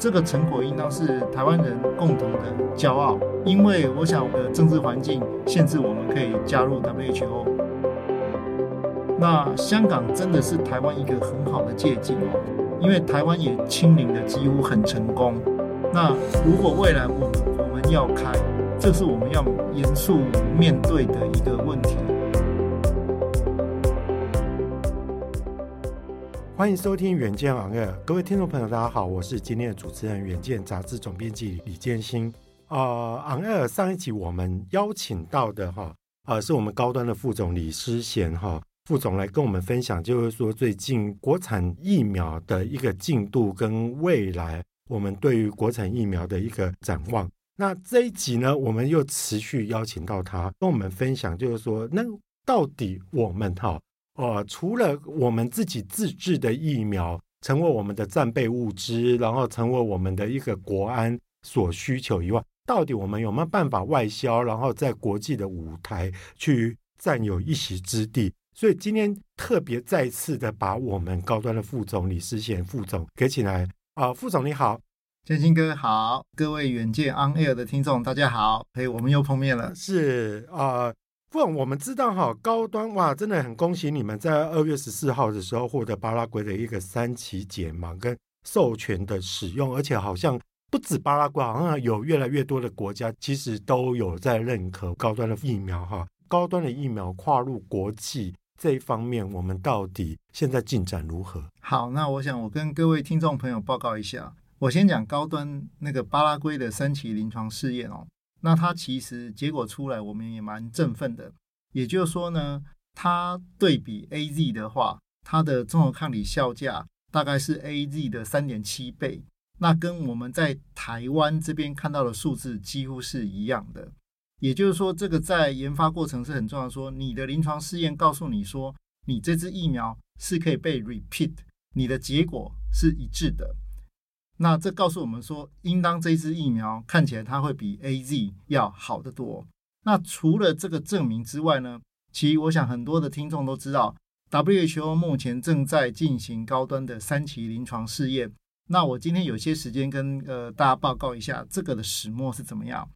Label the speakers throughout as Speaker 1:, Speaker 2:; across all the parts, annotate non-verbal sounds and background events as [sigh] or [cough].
Speaker 1: 这个成果应当是台湾人共同的骄傲。因为我想，我的政治环境限制我们可以加入 WHO。那香港真的是台湾一个很好的借镜哦，因为台湾也清零的几乎很成功。那如果未来我们我们要开，这是我们要严肃面对的一个问题。
Speaker 2: 欢迎收听《远见昂 n》，各位听众朋友，大家好，我是今天的主持人，《远见》杂志总编辑李建新。呃昂 n 上一集我们邀请到的哈，呃，是我们高端的副总李思贤哈副总来跟我们分享，就是说最近国产疫苗的一个进度跟未来，我们对于国产疫苗的一个展望。那这一集呢，我们又持续邀请到他跟我们分享，就是说，那到底我们哈。呃，除了我们自己自制的疫苗成为我们的战备物资，然后成为我们的一个国安所需求以外，到底我们有没有办法外销，然后在国际的舞台去占有一席之地？所以今天特别再次的把我们高端的副总李思贤副总给起来啊、呃，副总你好，
Speaker 1: 建兴哥好，各位远见 On Air 的听众大家好，嘿，我们又碰面了，
Speaker 2: 是啊。呃不，我们知道哈，高端哇，真的很恭喜你们在二月十四号的时候获得巴拉圭的一个三期解盲跟授权的使用，而且好像不止巴拉圭，好像有越来越多的国家其实都有在认可高端的疫苗哈。高端的疫苗跨入国际这一方面，我们到底现在进展如何？
Speaker 1: 好，那我想我跟各位听众朋友报告一下，我先讲高端那个巴拉圭的三期临床试验哦。那它其实结果出来，我们也蛮振奋的。也就是说呢，它对比 AZ 的话，它的综合抗体效价大概是 AZ 的三点七倍。那跟我们在台湾这边看到的数字几乎是一样的。也就是说，这个在研发过程是很重要。说你的临床试验告诉你说，你这支疫苗是可以被 repeat，你的结果是一致的。那这告诉我们说，应当这支疫苗看起来它会比 AZ 要好得多。那除了这个证明之外呢，其实我想很多的听众都知道，WHO 目前正在进行高端的三期临床试验。那我今天有些时间跟呃大家报告一下这个的始末是怎么样。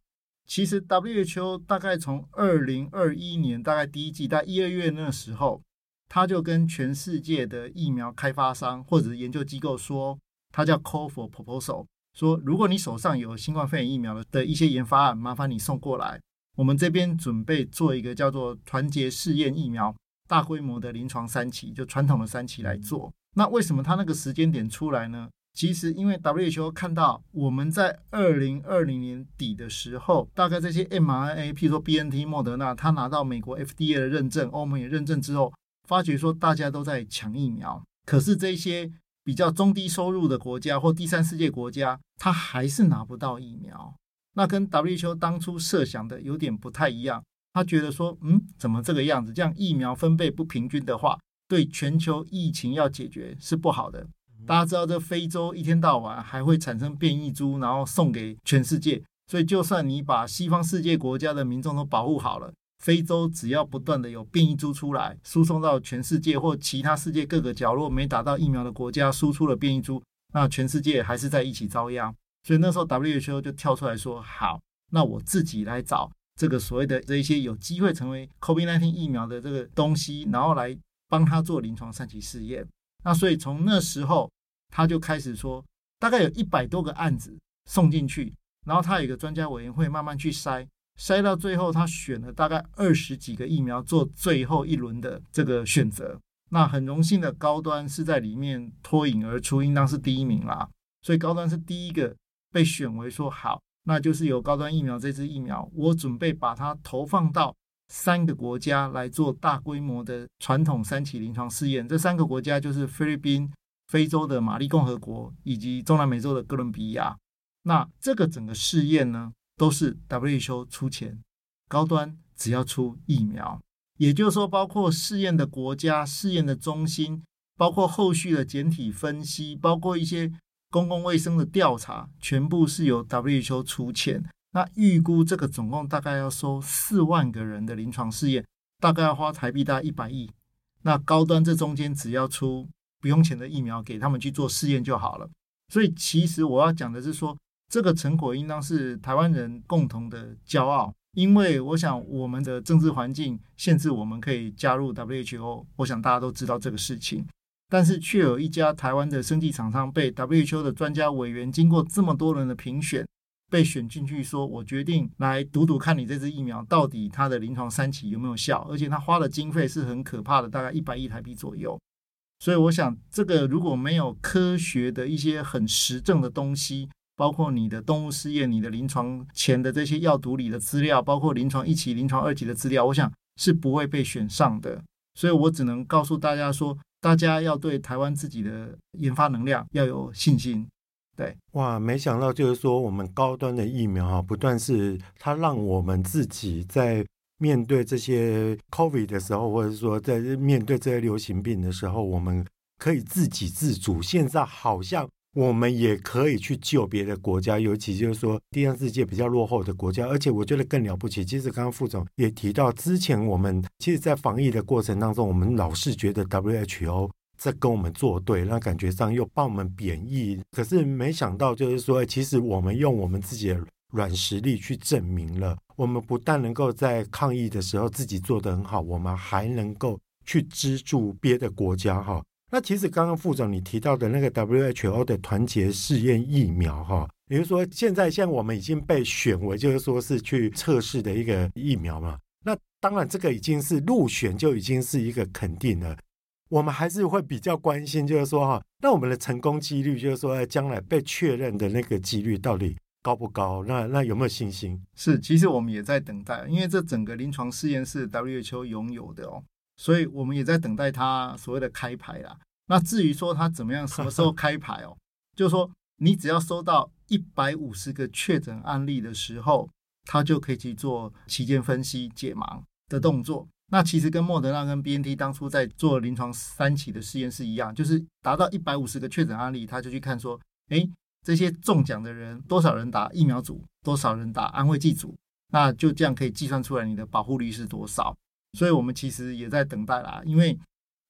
Speaker 1: 其实 WHO 大概从二零二一年大概第一季，在一二月那时候，他就跟全世界的疫苗开发商或者研究机构说。它叫 Call for Proposal，说如果你手上有新冠肺炎疫苗的的一些研发案，麻烦你送过来，我们这边准备做一个叫做团结试验疫苗大规模的临床三期，就传统的三期来做。那为什么它那个时间点出来呢？其实因为 WHO 看到我们在二零二零年底的时候，大概这些 mRNA，譬如说 BNT、莫德纳，它拿到美国 FDA 的认证，欧盟也认证之后，发觉说大家都在抢疫苗，可是这些。比较中低收入的国家或第三世界国家，他还是拿不到疫苗。那跟 WHO 当初设想的有点不太一样。他觉得说，嗯，怎么这个样子？这样疫苗分配不平均的话，对全球疫情要解决是不好的。大家知道，这非洲一天到晚还会产生变异株，然后送给全世界。所以，就算你把西方世界国家的民众都保护好了。非洲只要不断的有变异株出来，输送到全世界或其他世界各个角落没打到疫苗的国家输出了变异株，那全世界还是在一起遭殃。所以那时候 WHO 就跳出来说：“好，那我自己来找这个所谓的这一些有机会成为 COVID-19 疫苗的这个东西，然后来帮他做临床三期试验。”那所以从那时候他就开始说，大概有一百多个案子送进去，然后他有一个专家委员会慢慢去筛。筛到最后，他选了大概二十几个疫苗做最后一轮的这个选择。那很荣幸的，高端是在里面脱颖而出，应当是第一名啦。所以高端是第一个被选为说好，那就是有高端疫苗这支疫苗，我准备把它投放到三个国家来做大规模的传统三期临床试验。这三个国家就是菲律宾、非洲的马利共和国以及中南美洲的哥伦比亚。那这个整个试验呢，都是 WHO 出钱，高端只要出疫苗，也就是说，包括试验的国家、试验的中心，包括后续的检体分析，包括一些公共卫生的调查，全部是由 WHO 出钱。那预估这个总共大概要收四万个人的临床试验，大概要花台币大概一百亿。那高端这中间只要出不用钱的疫苗给他们去做试验就好了。所以其实我要讲的是说，这个成果应当是台湾人共同的骄傲。因为我想我们的政治环境限制我们可以加入 WHO，我想大家都知道这个事情。但是却有一家台湾的生技厂商被 WHO 的专家委员经过这么多人的评选，被选进去说，我决定来赌赌看你这支疫苗到底它的临床三期有没有效，而且他花的经费是很可怕的，大概一百亿台币左右。所以我想，这个如果没有科学的一些很实证的东西。包括你的动物试验、你的临床前的这些药毒理的资料，包括临床一期、临床二期的资料，我想是不会被选上的。所以我只能告诉大家说，大家要对台湾自己的研发能量要有信心。对，
Speaker 2: 哇，没想到就是说，我们高端的疫苗啊，不断是它让我们自己在面对这些 COVID 的时候，或者说在面对这些流行病的时候，我们可以自给自足。现在好像。我们也可以去救别的国家，尤其就是说第三世界比较落后的国家，而且我觉得更了不起。其实刚刚副总也提到，之前我们其实，在防疫的过程当中，我们老是觉得 WHO 在跟我们作对，那感觉上又帮我们贬义。可是没想到，就是说，其实我们用我们自己的软实力去证明了，我们不但能够在抗疫的时候自己做得很好，我们还能够去资助别的国家，哈。那其实刚刚副总你提到的那个 WHO 的团结试验疫苗哈，比如说现在像我们已经被选为就是说是去测试的一个疫苗嘛，那当然这个已经是入选就已经是一个肯定了。我们还是会比较关心，就是说哈，那我们的成功几率，就是说将来被确认的那个几率到底高不高？那那有没有信心？
Speaker 1: 是，其实我们也在等待，因为这整个临床试验是 WHO 拥有的哦。所以我们也在等待它所谓的开牌啦。那至于说它怎么样，什么时候 [laughs] 开牌哦？就是说你只要收到一百五十个确诊案例的时候，它就可以去做期间分析解盲的动作。那其实跟莫德纳跟 BNT 当初在做临床三期的试验是一样，就是达到一百五十个确诊案例，他就去看说，哎，这些中奖的人多少人打疫苗组，多少人打安慰剂组，那就这样可以计算出来你的保护率是多少。所以我们其实也在等待啦，因为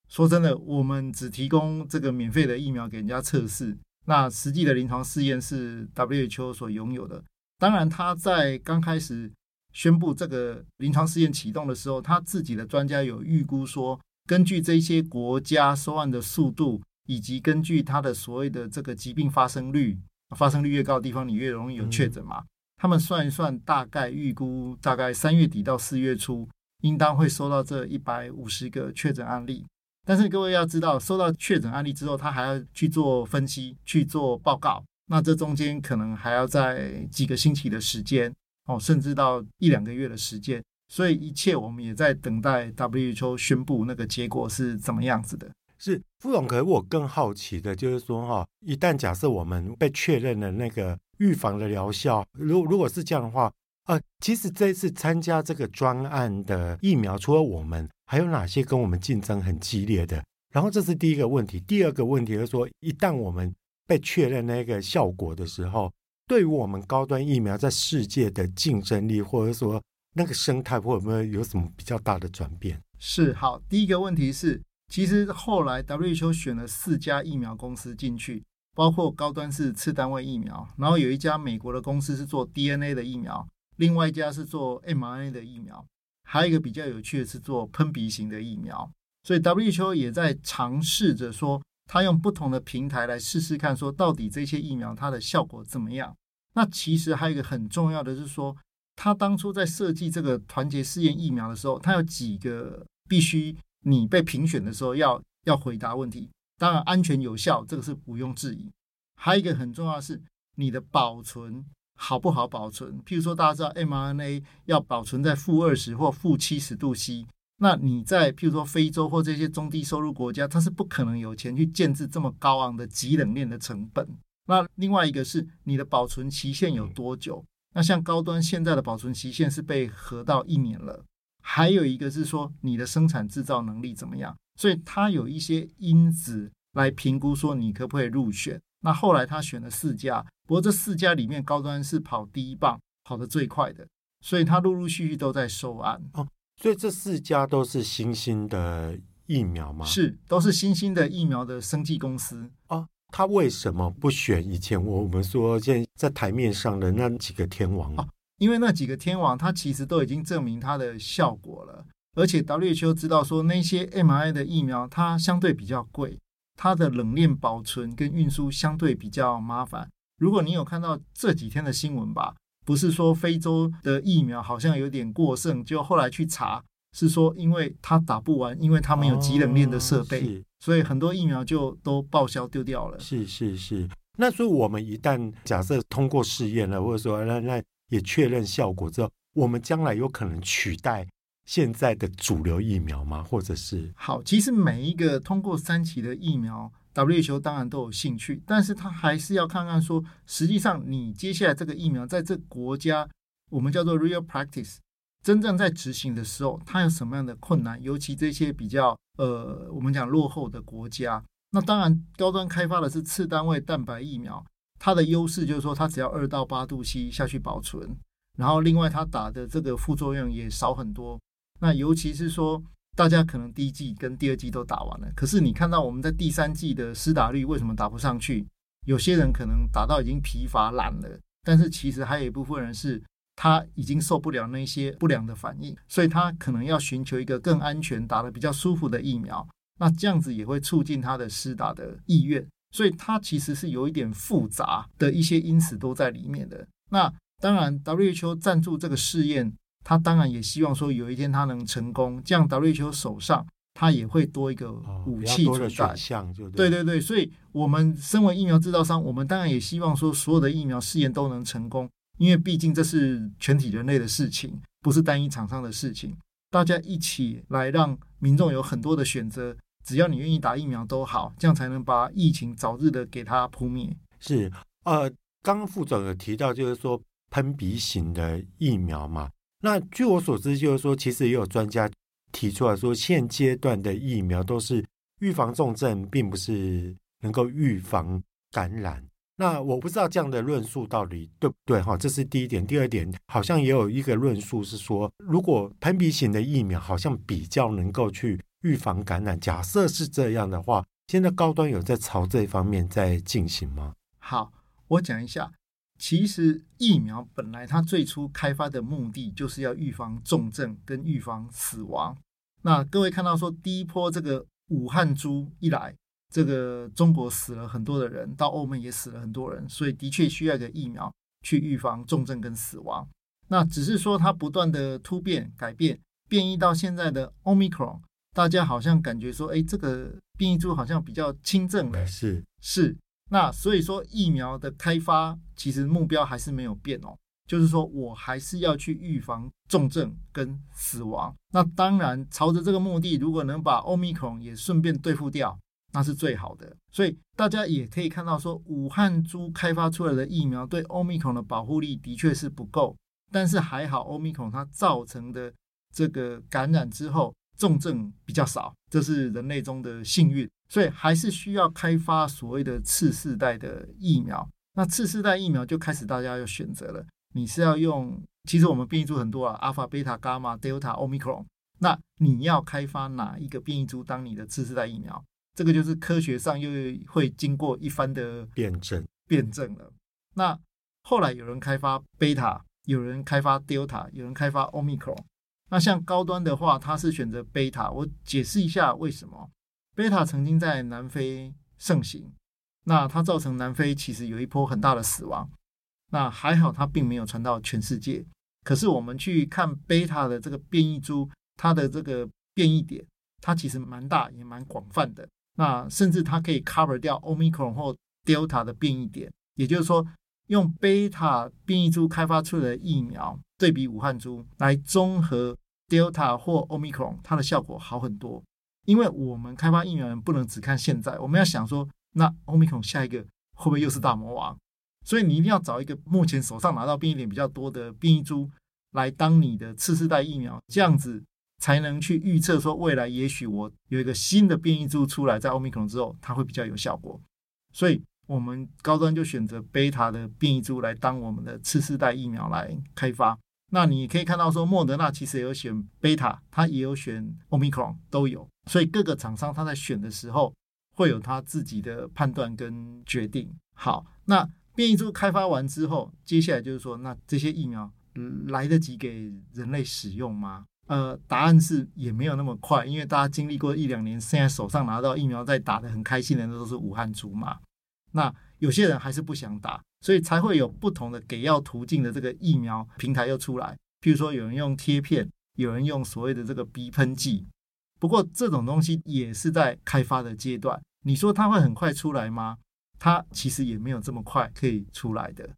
Speaker 1: 说真的，我们只提供这个免费的疫苗给人家测试，那实际的临床试验是 WHO 所拥有的。当然，他在刚开始宣布这个临床试验启动的时候，他自己的专家有预估说，根据这些国家收案的速度，以及根据他的所谓的这个疾病发生率，发生率越高的地方，你越容易有确诊嘛。他们算一算，大概预估大概三月底到四月初。应当会收到这一百五十个确诊案例，但是各位要知道，收到确诊案例之后，他还要去做分析、去做报告，那这中间可能还要在几个星期的时间哦，甚至到一两个月的时间。所以一切我们也在等待 WHO 宣布那个结果是怎么样子的。
Speaker 2: 是副总，可是我更好奇的就是说哈，一旦假设我们被确认了那个预防的疗效，如如果是这样的话。呃，其实这次参加这个专案的疫苗，除了我们，还有哪些跟我们竞争很激烈的？然后这是第一个问题。第二个问题是说，一旦我们被确认那个效果的时候，对于我们高端疫苗在世界的竞争力，或者说那个生态，会不会有什么比较大的转变？
Speaker 1: 是，好，第一个问题是，其实后来 WHO 选了四家疫苗公司进去，包括高端是次单位疫苗，然后有一家美国的公司是做 DNA 的疫苗。另外一家是做 mRNA 的疫苗，还有一个比较有趣的是做喷鼻型的疫苗，所以 WHO 也在尝试着说，他用不同的平台来试试看，说到底这些疫苗它的效果怎么样。那其实还有一个很重要的是说，他当初在设计这个团结试验疫苗的时候，他有几个必须你被评选的时候要要回答问题。当然，安全有效这个是毋庸置疑。还有一个很重要的是你的保存。好不好保存？譬如说，大家知道 mRNA 要保存在负二十或负七十度 C，那你在譬如说非洲或这些中低收入国家，它是不可能有钱去建置这么高昂的极冷链的成本。那另外一个是你的保存期限有多久？那像高端现在的保存期限是被核到一年了。还有一个是说你的生产制造能力怎么样？所以它有一些因子来评估说你可不可以入选。那后来他选了四家，不过这四家里面高端是跑第一棒，跑得最快的，所以他陆陆续续都在收案。
Speaker 2: 哦，所以这四家都是新兴的疫苗吗？
Speaker 1: 是，都是新兴的疫苗的生技公司。
Speaker 2: 哦，他为什么不选以前我们说现在在台面上的那几个天王？
Speaker 1: 啊，因为那几个天王，他其实都已经证明它的效果了，而且 WHO 知道说那些 mRNA 的疫苗它相对比较贵，它的冷链保存跟运输相对比较麻烦。如果你有看到这几天的新闻吧，不是说非洲的疫苗好像有点过剩，就后来去查。是说，因为它打不完，因为它没有极冷链的设备，哦、所以很多疫苗就都报销丢掉了。
Speaker 2: 是是是。那所以我们一旦假设通过试验了，或者说那那也确认效果之后，我们将来有可能取代现在的主流疫苗吗？或者是？
Speaker 1: 好，其实每一个通过三期的疫苗，WHO 当然都有兴趣，但是他还是要看看说，实际上你接下来这个疫苗在这国家，我们叫做 real practice。真正在执行的时候，它有什么样的困难？尤其这些比较呃，我们讲落后的国家，那当然高端开发的是次单位蛋白疫苗，它的优势就是说它只要二到八度 C 下去保存，然后另外它打的这个副作用也少很多。那尤其是说大家可能第一季跟第二季都打完了，可是你看到我们在第三季的施打率为什么打不上去？有些人可能打到已经疲乏懒了，但是其实还有一部分人是。他已经受不了那些不良的反应，所以他可能要寻求一个更安全、打得比较舒服的疫苗。那这样子也会促进他的施打的意愿。所以它其实是有一点复杂的一些因子都在里面的。那当然，WHO 赞助这个试验，他当然也希望说有一天他能成功，这样 WHO 手上他也会多一个武器存在。
Speaker 2: 选项就
Speaker 1: 对对对，所以我们身为疫苗制造商，我们当然也希望说所有的疫苗试验都能成功。因为毕竟这是全体人类的事情，不是单一厂商的事情。大家一起来让民众有很多的选择，只要你愿意打疫苗都好，这样才能把疫情早日的给它扑灭。
Speaker 2: 是，呃，刚刚副总有提到，就是说喷鼻型的疫苗嘛。那据我所知，就是说其实也有专家提出来说，现阶段的疫苗都是预防重症，并不是能够预防感染。那我不知道这样的论述到底对不对哈？这是第一点。第二点，好像也有一个论述是说，如果喷鼻型的疫苗好像比较能够去预防感染。假设是这样的话，现在高端有在朝这方面在进行吗？
Speaker 1: 好，我讲一下。其实疫苗本来它最初开发的目的就是要预防重症跟预防死亡。那各位看到说，第一波这个武汉株一来。这个中国死了很多的人，到欧美也死了很多人，所以的确需要一个疫苗去预防重症跟死亡。那只是说它不断的突变改变，变异到现在的 Omicron，大家好像感觉说，哎，这个变异株好像比较轻症了。
Speaker 2: 是
Speaker 1: 是，那所以说疫苗的开发其实目标还是没有变哦，就是说我还是要去预防重症跟死亡。那当然朝着这个目的，如果能把 Omicron 也顺便对付掉。那是最好的，所以大家也可以看到，说武汉株开发出来的疫苗对 Omicron 的保护力的确是不够，但是还好 Omicron 它造成的这个感染之后重症比较少，这是人类中的幸运，所以还是需要开发所谓的次世代的疫苗。那次世代疫苗就开始大家要选择了，你是要用，其实我们变异株很多啊，阿法、贝塔、伽马、德尔塔、Omicron，那你要开发哪一个变异株当你的次世代疫苗？这个就是科学上又会经过一番的
Speaker 2: 辩证
Speaker 1: 辩证了。那后来有人开发贝塔，有人开发 Delta，有人开发 Omicron。那像高端的话，它是选择贝塔。我解释一下为什么。贝塔曾经在南非盛行，那它造成南非其实有一波很大的死亡。那还好，它并没有传到全世界。可是我们去看贝塔的这个变异株，它的这个变异点，它其实蛮大，也蛮广泛的。那甚至它可以 cover 掉 Omicron 或 Delta 的变异点，也就是说，用贝塔变异株开发出的疫苗对比武汉株来综合 Delta 或 Omicron，它的效果好很多。因为我们开发疫苗不能只看现在，我们要想说，那 Omicron 下一个会不会又是大魔王？所以你一定要找一个目前手上拿到变异点比较多的变异株来当你的次世代疫苗，这样子。才能去预测说未来也许我有一个新的变异株出来，在欧米克戎之后，它会比较有效果。所以，我们高端就选择贝塔的变异株来当我们的次世代疫苗来开发。那你可以看到说，莫德纳其实也有选贝塔，它也有选欧米克戎，都有。所以各个厂商他在选的时候，会有他自己的判断跟决定。好，那变异株开发完之后，接下来就是说，那这些疫苗来得及给人类使用吗？呃，答案是也没有那么快，因为大家经历过一两年，现在手上拿到疫苗在打得很开心的，那都是武汉株嘛。那有些人还是不想打，所以才会有不同的给药途径的这个疫苗平台又出来。譬如说，有人用贴片，有人用所谓的这个鼻喷剂。不过这种东西也是在开发的阶段。你说它会很快出来吗？它其实也没有这么快可以出来的。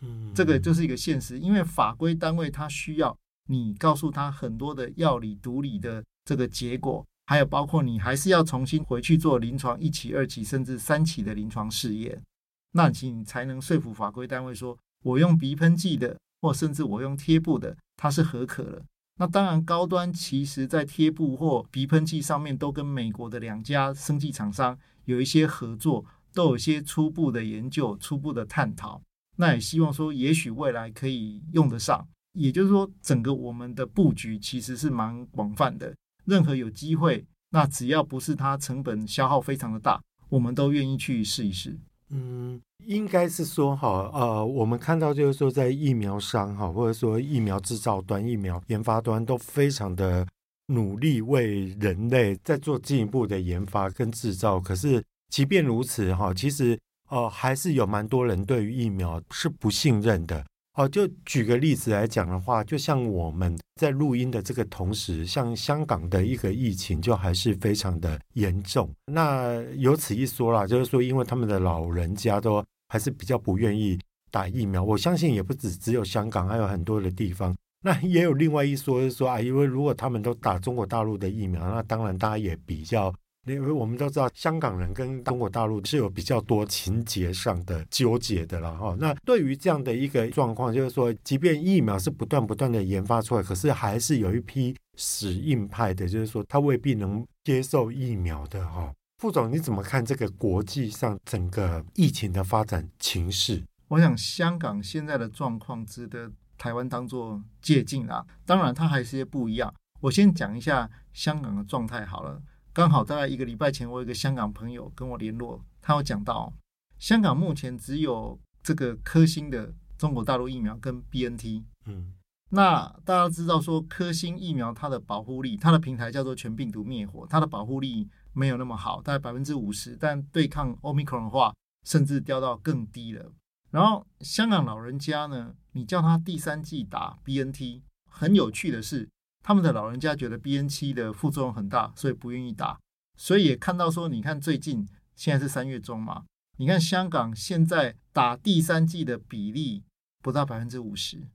Speaker 1: 嗯，这个就是一个现实，因为法规单位它需要。你告诉他很多的药理毒理的这个结果，还有包括你还是要重新回去做临床一期、二期甚至三期的临床试验，那你才能说服法规单位说，我用鼻喷剂的，或甚至我用贴布的，它是合可的。那当然，高端其实在贴布或鼻喷剂上面都跟美国的两家生技厂商有一些合作，都有些初步的研究、初步的探讨。那也希望说，也许未来可以用得上。也就是说，整个我们的布局其实是蛮广泛的。任何有机会，那只要不是它成本消耗非常的大，我们都愿意去试一试。
Speaker 2: 嗯，应该是说哈，呃，我们看到就是说，在疫苗商哈，或者说疫苗制造端、疫苗研发端都非常的努力，为人类在做进一步的研发跟制造。可是，即便如此哈，其实呃，还是有蛮多人对于疫苗是不信任的。哦，就举个例子来讲的话，就像我们在录音的这个同时，像香港的一个疫情就还是非常的严重。那有此一说啦，就是说，因为他们的老人家都还是比较不愿意打疫苗。我相信也不止只有香港，还有很多的地方。那也有另外一说，是说啊，因为如果他们都打中国大陆的疫苗，那当然大家也比较。因为我们都知道，香港人跟中国大陆是有比较多情节上的纠结的了哈。那对于这样的一个状况，就是说，即便疫苗是不断不断的研发出来，可是还是有一批死硬派的，就是说他未必能接受疫苗的哈。副总，你怎么看这个国际上整个疫情的发展情势？
Speaker 1: 我想香港现在的状况值得台湾当做借鉴啊。当然，它还是不一样。我先讲一下香港的状态好了。刚好大概一个礼拜前，我有一个香港朋友跟我联络，他有讲到，香港目前只有这个科兴的中国大陆疫苗跟 BNT。嗯，那大家知道说科兴疫苗它的保护力，它的平台叫做全病毒灭活，它的保护力没有那么好，大概百分之五十，但对抗 Omicron 的话，甚至掉到更低了。然后香港老人家呢，你叫他第三季打 BNT，很有趣的是。他们的老人家觉得 B N 七的副作用很大，所以不愿意打。所以也看到说，你看最近现在是三月中嘛，你看香港现在打第三剂的比例不到百分之五十，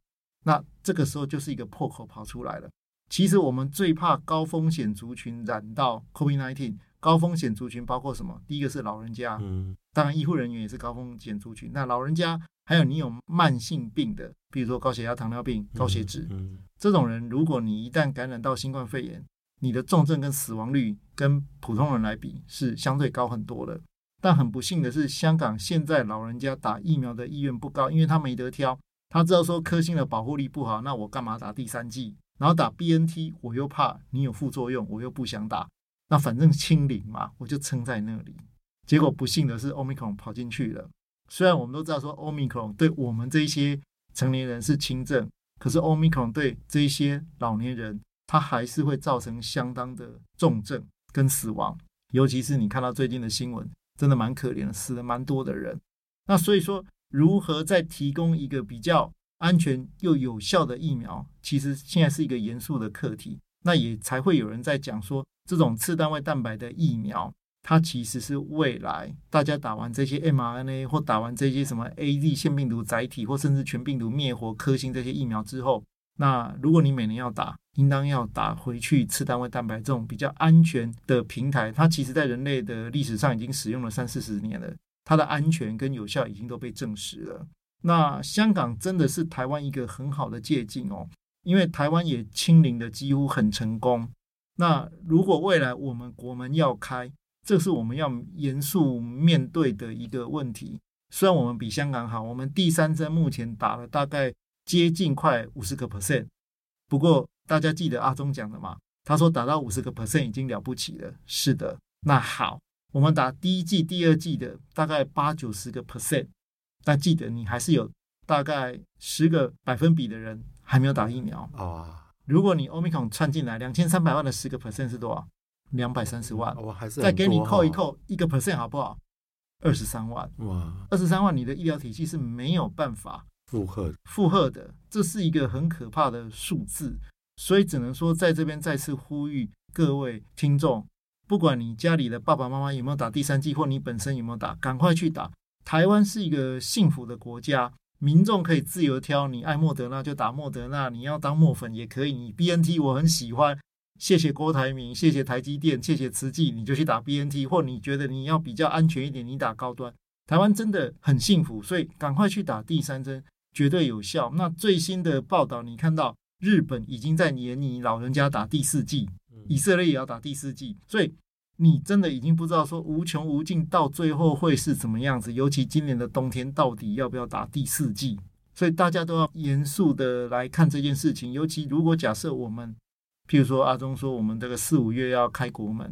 Speaker 1: 那这个时候就是一个破口跑出来了。其实我们最怕高风险族群染到 COVID-19，高风险族群包括什么？第一个是老人家，嗯，当然医护人员也是高风险族群。那老人家还有你有慢性病的，比如说高血压、糖尿病、高血脂。嗯嗯这种人，如果你一旦感染到新冠肺炎，你的重症跟死亡率跟普通人来比是相对高很多的。但很不幸的是，香港现在老人家打疫苗的意愿不高，因为他没得挑。他知道说科兴的保护力不好，那我干嘛打第三剂？然后打 BNT，我又怕你有副作用，我又不想打。那反正清零嘛，我就撑在那里。结果不幸的是，Omicron 跑进去了。虽然我们都知道说 Omicron 对我们这些成年人是轻症。可是欧米克戎对这些老年人，他还是会造成相当的重症跟死亡，尤其是你看到最近的新闻，真的蛮可怜的，死了蛮多的人。那所以说，如何再提供一个比较安全又有效的疫苗，其实现在是一个严肃的课题。那也才会有人在讲说，这种次单位蛋白的疫苗。它其实是未来大家打完这些 mRNA 或打完这些什么 AZ 腺病毒载体或甚至全病毒灭活科兴这些疫苗之后，那如果你每年要打，应当要打回去次单位蛋白这种比较安全的平台。它其实在人类的历史上已经使用了三四十年了，它的安全跟有效已经都被证实了。那香港真的是台湾一个很好的借镜哦，因为台湾也清零的几乎很成功。那如果未来我们国门要开，这是我们要严肃面对的一个问题。虽然我们比香港好，我们第三针目前打了大概接近快五十个 percent。不过大家记得阿中讲的嘛？他说打到五十个 percent 已经了不起了。是的，那好，我们打第一剂、第二剂的大概八九十个 percent，但记得你还是有大概十个百分比的人还没有打疫苗啊。如果你 Omicron 窜进来，两千三百万的十个 percent 是多少？两百三十万。
Speaker 2: 我还是
Speaker 1: 再给你扣一扣一个 percent 好不好？二十三万。哇，二十三万，你的医疗体系是没有办法
Speaker 2: 负荷
Speaker 1: 负荷的，这是一个很可怕的数字。所以只能说在这边再次呼吁各位听众。不管你家里的爸爸妈妈有没有打第三剂，或你本身有没有打，赶快去打。台湾是一个幸福的国家，民众可以自由挑，你爱莫德纳就打莫德纳，你要当莫粉也可以。你 BNT 我很喜欢，谢谢郭台铭，谢谢台积电，谢谢慈济，你就去打 BNT，或你觉得你要比较安全一点，你打高端。台湾真的很幸福，所以赶快去打第三针，绝对有效。那最新的报道，你看到日本已经在年你老人家打第四剂。以色列也要打第四剂，所以你真的已经不知道说无穷无尽到最后会是怎么样子。尤其今年的冬天，到底要不要打第四剂？所以大家都要严肃的来看这件事情。尤其如果假设我们，譬如说阿中说我们这个四五月要开国门，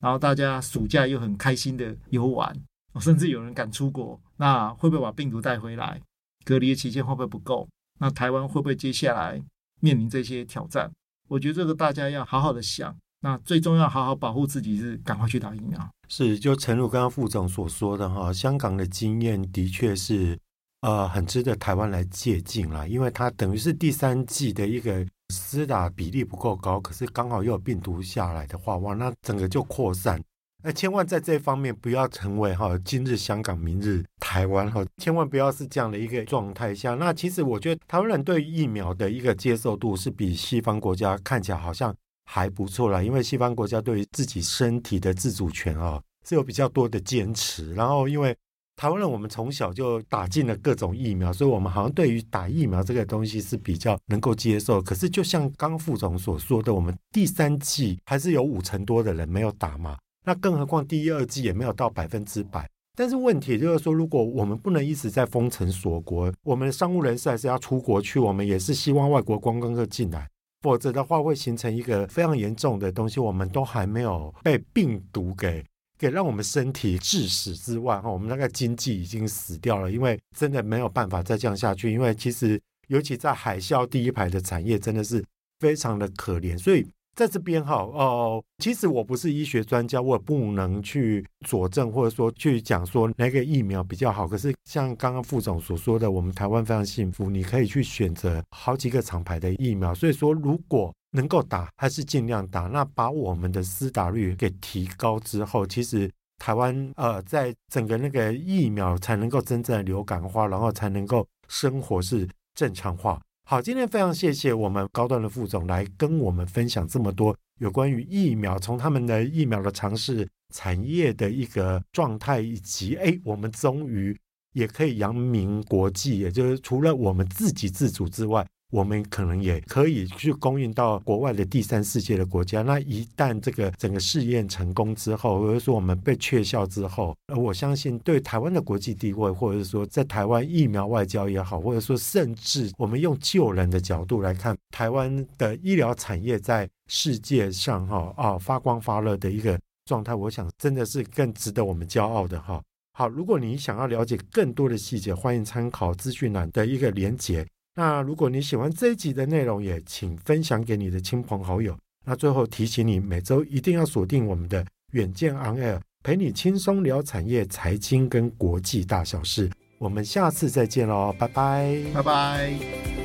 Speaker 1: 然后大家暑假又很开心的游玩，甚至有人敢出国，那会不会把病毒带回来？隔离的期间会不会不够？那台湾会不会接下来面临这些挑战？我觉得这个大家要好好的想，那最重要好好保护自己是赶快去打疫苗。
Speaker 2: 是，就诚如刚刚副总所说的哈，香港的经验的确是呃很值得台湾来借鉴啦，因为它等于是第三季的一个施打比例不够高，可是刚好又有病毒下来的话，哇，那整个就扩散。那，千万在这方面不要成为哈今日香港，明日台湾哈，千万不要是这样的一个状态下。那其实我觉得台湾人对疫苗的一个接受度是比西方国家看起来好像还不错啦，因为西方国家对于自己身体的自主权啊是有比较多的坚持。然后因为台湾人我们从小就打进了各种疫苗，所以我们好像对于打疫苗这个东西是比较能够接受。可是就像刚副总所说的，我们第三季还是有五成多的人没有打嘛。那更何况第一二季也没有到百分之百，但是问题就是说，如果我们不能一直在封城锁国，我们的商务人士还是要出国去，我们也是希望外国观光客进来，否则的话会形成一个非常严重的东西。我们都还没有被病毒给给让我们身体致死之外，哈，我们那个经济已经死掉了，因为真的没有办法再这样下去。因为其实尤其在海啸第一排的产业真的是非常的可怜，所以。在这边哈哦，其实我不是医学专家，我也不能去佐证或者说去讲说哪个疫苗比较好。可是像刚刚副总所说的，我们台湾非常幸福，你可以去选择好几个厂牌的疫苗。所以说，如果能够打，还是尽量打。那把我们的施打率给提高之后，其实台湾呃，在整个那个疫苗才能够真正的流感化，然后才能够生活是正常化。好，今天非常谢谢我们高端的副总来跟我们分享这么多有关于疫苗，从他们的疫苗的尝试产业的一个状态，以及哎，我们终于也可以扬名国际，也就是除了我们自给自足之外。我们可能也可以去供应到国外的第三世界的国家。那一旦这个整个试验成功之后，或者说我们被确效之后，我相信对台湾的国际地位，或者是说在台湾疫苗外交也好，或者说甚至我们用救人的角度来看，台湾的医疗产业在世界上哈啊发光发热的一个状态，我想真的是更值得我们骄傲的哈。好，如果你想要了解更多的细节，欢迎参考资讯栏的一个连结。那如果你喜欢这一集的内容，也请分享给你的亲朋好友。那最后提醒你，每周一定要锁定我们的远见 On Air，陪你轻松聊产业、财经跟国际大小事。我们下次再见喽，拜拜，
Speaker 1: 拜拜。